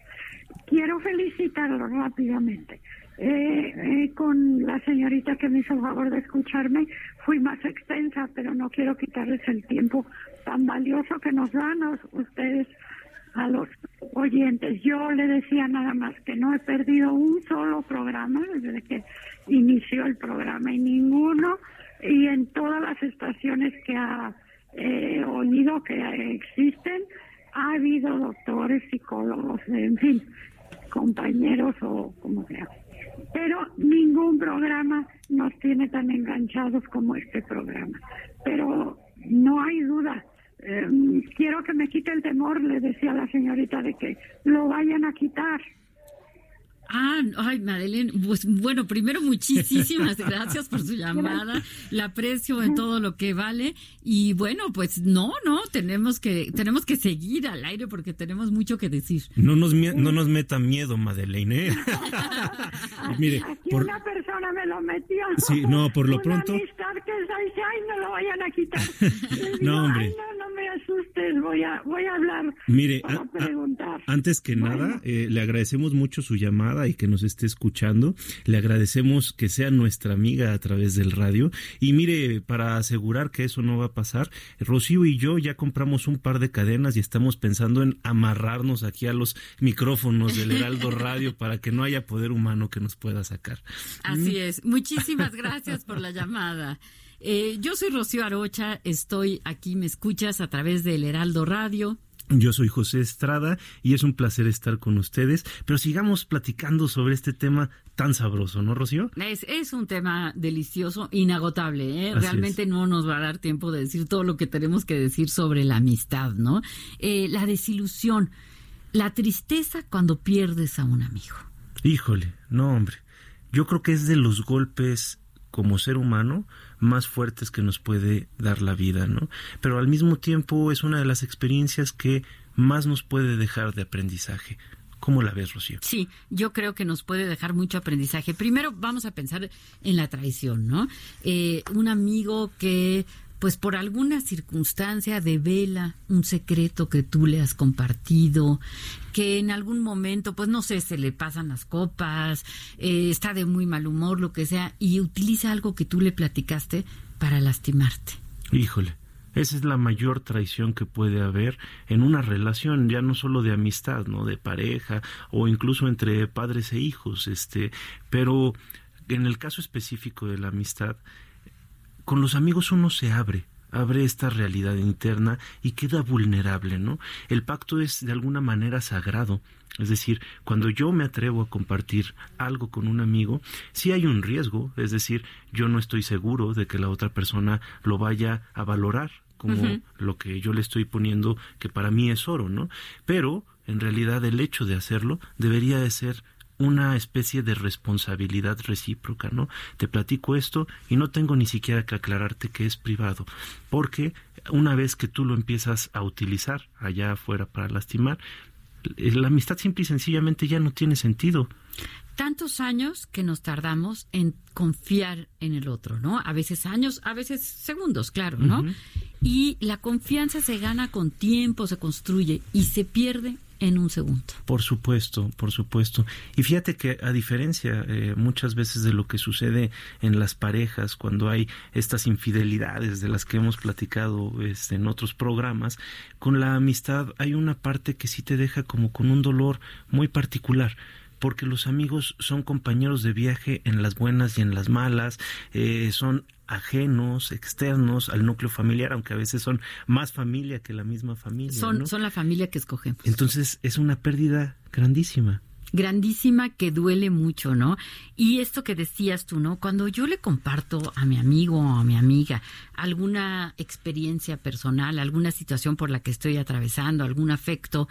Quiero felicitarlo rápidamente. Eh, eh, con la señorita que me hizo el favor de escucharme, fui más extensa, pero no quiero quitarles el tiempo tan valioso que nos dan a ustedes, a los oyentes. Yo le decía nada más que no he perdido un solo programa desde que inició el programa y ninguno, y en todas las estaciones que ha eh, oído que existen, ha habido doctores, psicólogos, en fin, compañeros o como sea. Pero ningún programa nos tiene tan enganchados como este programa. Pero no hay duda. eh, quiero que me quite el temor, le decía la señorita, de que lo vayan a quitar. Ah, ay, Madeleine, pues bueno, primero muchísimas <laughs> gracias por su llamada, la aprecio en todo lo que vale y bueno, pues no, no, tenemos que tenemos que seguir al aire porque tenemos mucho que decir. No nos, no nos meta miedo, Madeleine. ¿eh? <laughs> Mire, Aquí por, una persona me lo metió. Sí, no, por lo Una pronto- amistad que dice, ay, no lo vayan a quitar. <laughs> No, hombre. Ay, voy a, voy a hablar Mire, para a- a- preguntar. Antes que nada, eh, le agradecemos mucho su llamada y que nos esté escuchando. Le agradecemos que sea nuestra amiga a través del radio. Y mire, para asegurar que eso no va a pasar, Rocío y yo ya compramos un par de cadenas y estamos pensando en amarrarnos aquí a los micrófonos del Heraldo Radio para que no haya poder humano que nos pueda sacar. Así es. Muchísimas gracias por la llamada. Eh, yo soy Rocío Arocha, estoy aquí, me escuchas a través del Heraldo Radio. Yo soy José Estrada y es un placer estar con ustedes, pero sigamos platicando sobre este tema tan sabroso, ¿no, Rocío? Es, es un tema delicioso, inagotable, ¿eh? Realmente no nos va a dar tiempo de decir todo lo que tenemos que decir sobre la amistad, ¿no? Eh, la desilusión, la tristeza cuando pierdes a un amigo. Híjole, no, hombre. Yo creo que es de los golpes como ser humano más fuertes que nos puede dar la vida, ¿no? Pero al mismo tiempo es una de las experiencias que más nos puede dejar de aprendizaje. ¿Cómo la ves, Rocío? Sí, yo creo que nos puede dejar mucho aprendizaje. Primero vamos a pensar en la traición, ¿no? Eh, un amigo que, pues por alguna circunstancia, devela un secreto que tú le has compartido, que en algún momento, pues no sé, se le pasan las copas, eh, está de muy mal humor, lo que sea, y utiliza algo que tú le platicaste para lastimarte. Híjole, esa es la mayor traición que puede haber en una relación, ya no solo de amistad, ¿no? De pareja o incluso entre padres e hijos, este, pero en el caso específico de la amistad, con los amigos uno se abre, abre esta realidad interna y queda vulnerable, ¿no? El pacto es de alguna manera sagrado, es decir, cuando yo me atrevo a compartir algo con un amigo, sí hay un riesgo, es decir, yo no estoy seguro de que la otra persona lo vaya a valorar como lo que yo le estoy poniendo que para mí es oro, ¿no? Pero en realidad el hecho de hacerlo debería de ser una especie de responsabilidad recíproca, ¿no? Te platico esto y no tengo ni siquiera que aclararte que es privado, porque una vez que tú lo empiezas a utilizar allá afuera para lastimar, eh, la amistad simple y sencillamente ya no tiene sentido. tantos años que nos tardamos en confiar en el otro, ¿no? A veces años, a veces segundos, claro, ¿no? Y la confianza se gana con tiempo, se construye y se pierde en un segundo. Por supuesto, por supuesto. Y fíjate que a diferencia eh, muchas veces de lo que sucede en las parejas cuando hay estas infidelidades de las que hemos platicado este, en otros programas, con la amistad hay una parte que sí te deja como con un dolor muy particular porque los amigos son compañeros de viaje en las buenas y en las malas, eh, son ajenos, externos al núcleo familiar, aunque a veces son más familia que la misma familia. Son, son la familia que escogemos. Entonces es una pérdida grandísima grandísima que duele mucho, ¿no? Y esto que decías tú, ¿no? Cuando yo le comparto a mi amigo o a mi amiga alguna experiencia personal, alguna situación por la que estoy atravesando, algún afecto,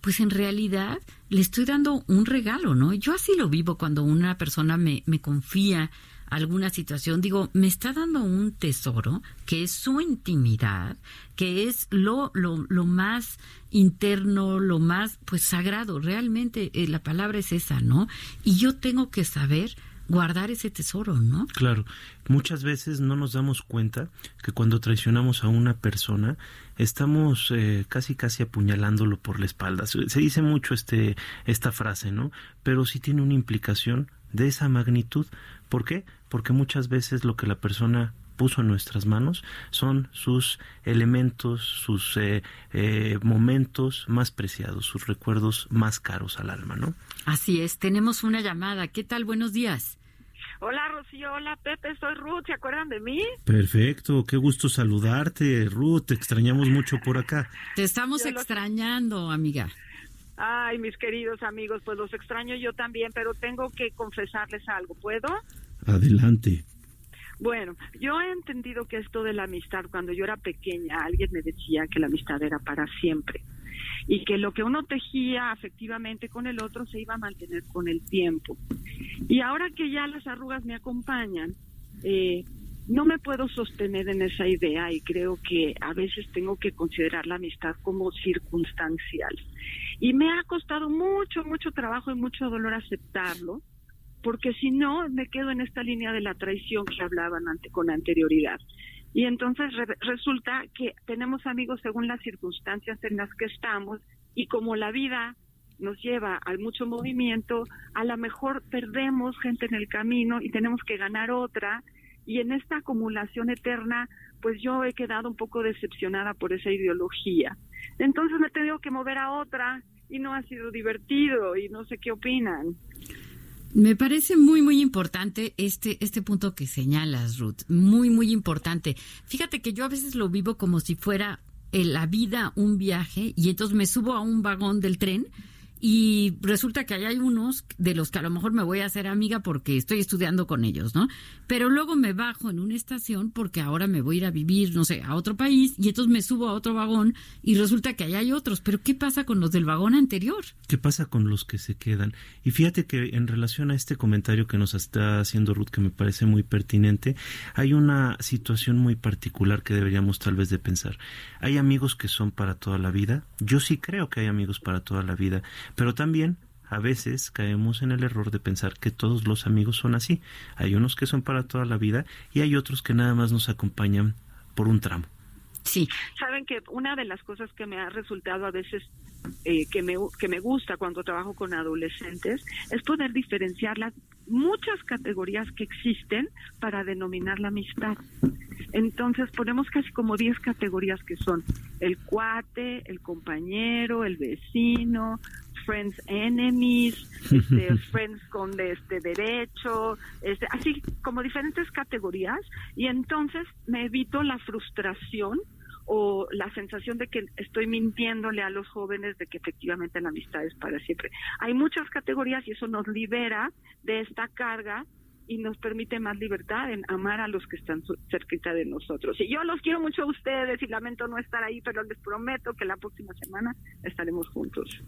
pues en realidad le estoy dando un regalo, ¿no? Yo así lo vivo cuando una persona me, me confía alguna situación, digo, me está dando un tesoro que es su intimidad, que es lo, lo, lo más interno, lo más, pues sagrado, realmente eh, la palabra es esa, ¿no? Y yo tengo que saber guardar ese tesoro, ¿no? Claro, muchas veces no nos damos cuenta que cuando traicionamos a una persona estamos eh, casi casi apuñalándolo por la espalda. Se dice mucho este esta frase, ¿no? Pero sí tiene una implicación de esa magnitud. ¿Por qué? Porque muchas veces lo que la persona puso en nuestras manos son sus elementos, sus eh, eh, momentos más preciados, sus recuerdos más caros al alma, ¿no? Así es, tenemos una llamada. ¿Qué tal? Buenos días. Hola Rocío, hola Pepe, soy Ruth, ¿se acuerdan de mí? Perfecto, qué gusto saludarte, Ruth, te extrañamos mucho por acá. Te estamos extrañando, amiga. Ay, mis queridos amigos, pues los extraño yo también, pero tengo que confesarles algo, ¿puedo? Adelante. Bueno, yo he entendido que esto de la amistad, cuando yo era pequeña, alguien me decía que la amistad era para siempre y que lo que uno tejía afectivamente con el otro se iba a mantener con el tiempo. Y ahora que ya las arrugas me acompañan, eh, no me puedo sostener en esa idea y creo que a veces tengo que considerar la amistad como circunstancial. Y me ha costado mucho, mucho trabajo y mucho dolor aceptarlo, porque si no, me quedo en esta línea de la traición que hablaban con anterioridad. Y entonces resulta que tenemos amigos según las circunstancias en las que estamos y como la vida nos lleva al mucho movimiento, a lo mejor perdemos gente en el camino y tenemos que ganar otra. Y en esta acumulación eterna, pues yo he quedado un poco decepcionada por esa ideología. Entonces me he tenido que mover a otra y no ha sido divertido y no sé qué opinan. Me parece muy, muy importante este, este punto que señalas, Ruth. Muy, muy importante. Fíjate que yo a veces lo vivo como si fuera eh, la vida un viaje y entonces me subo a un vagón del tren y resulta que hay unos de los que a lo mejor me voy a hacer amiga porque estoy estudiando con ellos, ¿no? Pero luego me bajo en una estación porque ahora me voy a ir a vivir, no sé, a otro país y entonces me subo a otro vagón y resulta que allá hay otros. Pero ¿qué pasa con los del vagón anterior? ¿Qué pasa con los que se quedan? Y fíjate que en relación a este comentario que nos está haciendo Ruth, que me parece muy pertinente, hay una situación muy particular que deberíamos tal vez de pensar. Hay amigos que son para toda la vida. Yo sí creo que hay amigos para toda la vida pero también a veces caemos en el error de pensar que todos los amigos son así. Hay unos que son para toda la vida y hay otros que nada más nos acompañan por un tramo. Sí. Saben que una de las cosas que me ha resultado a veces eh, que, me, que me gusta cuando trabajo con adolescentes es poder diferenciar las muchas categorías que existen para denominar la amistad. Entonces ponemos casi como 10 categorías que son el cuate, el compañero, el vecino, friends enemies, este, <laughs> friends con este derecho, este, así como diferentes categorías y entonces me evito la frustración o la sensación de que estoy mintiéndole a los jóvenes de que efectivamente la amistad es para siempre. Hay muchas categorías y eso nos libera de esta carga y nos permite más libertad en amar a los que están cerquita de nosotros. Y yo los quiero mucho a ustedes y lamento no estar ahí, pero les prometo que la próxima semana estaremos juntos.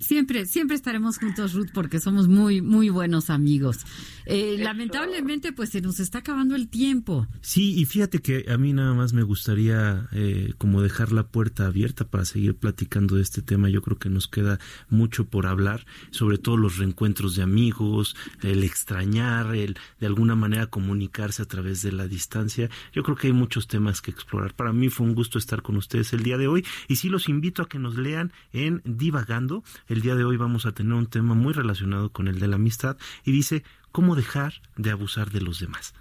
Siempre, siempre estaremos juntos, Ruth, porque somos muy, muy buenos amigos. Eh, lamentablemente, pues se nos está acabando el tiempo. Sí, y fíjate que a mí nada más me gustaría eh, como dejar la puerta abierta para seguir platicando de este tema. Yo creo que nos queda mucho por hablar, sobre todo los reencuentros de amigos, el extrañar, el de alguna manera comunicarse a través de la distancia. Yo creo que hay muchos temas que explorar. Para mí fue un gusto estar con ustedes el día de hoy y sí los invito a que nos lean en Divagando el día de hoy vamos a tener un tema muy relacionado con el de la amistad y dice cómo dejar de abusar de los demás.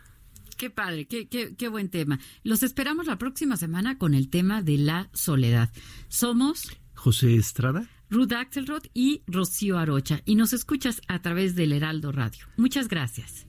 Qué padre, qué, qué, qué, buen tema. Los esperamos la próxima semana con el tema de la soledad. Somos José Estrada, Ruth Axelrod y Rocío Arocha. Y nos escuchas a través del Heraldo Radio. Muchas gracias.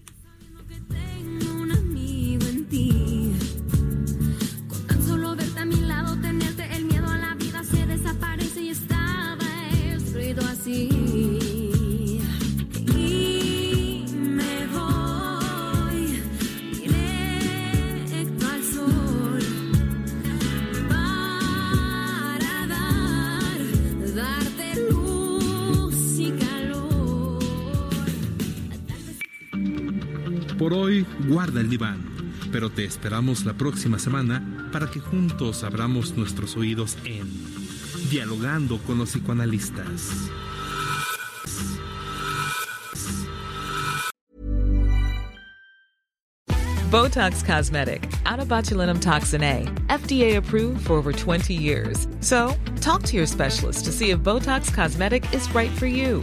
Por hoy, guarda el diván, pero te esperamos la próxima semana para que juntos abramos nuestros oídos en Dialogando con los psicoanalistas. Botox Cosmetic, out of botulinum toxin A, FDA approved for over 20 years. So, talk to your specialist to see if Botox Cosmetic is right for you.